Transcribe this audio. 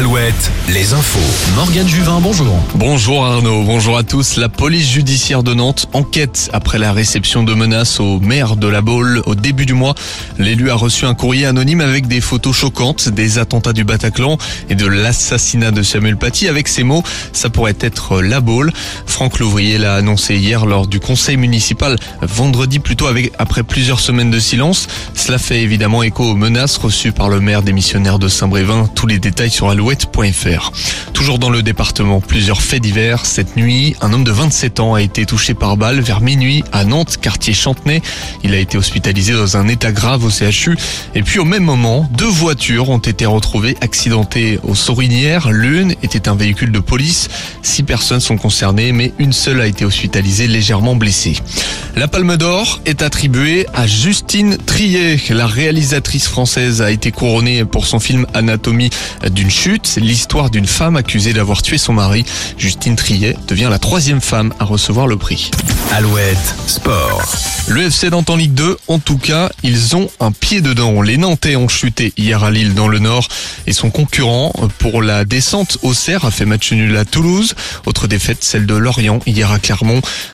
Alouette, les infos. Morgane Juvin, bonjour. Bonjour Arnaud, bonjour à tous. La police judiciaire de Nantes enquête après la réception de menaces au maire de la Baule au début du mois. L'élu a reçu un courrier anonyme avec des photos choquantes des attentats du Bataclan et de l'assassinat de Samuel Paty avec ces mots, ça pourrait être la Baule. Franck Louvrier l'a annoncé hier lors du conseil municipal, vendredi plutôt après plusieurs semaines de silence. Cela fait évidemment écho aux menaces reçues par le maire démissionnaire de Saint-Brévin. Tous les détails sur Toujours dans le département, plusieurs faits divers. Cette nuit, un homme de 27 ans a été touché par balle vers minuit à Nantes, quartier Chantenay. Il a été hospitalisé dans un état grave au CHU. Et puis au même moment, deux voitures ont été retrouvées accidentées aux Sorinières. L'une était un véhicule de police. Six personnes sont concernées, mais une seule a été hospitalisée légèrement blessée. La Palme d'Or est attribuée à Justine Triet. La réalisatrice française a été couronnée pour son film Anatomie d'une chute, l'histoire d'une femme accusée d'avoir tué son mari. Justine Triet devient la troisième femme à recevoir le prix. Alouette, sport. Le FC Nantes en Ligue 2, en tout cas, ils ont un pied dedans. Les Nantais ont chuté hier à Lille dans le Nord et son concurrent pour la descente au Cerf a fait match nul à Toulouse. Autre défaite, celle de Lorient hier à Clermont.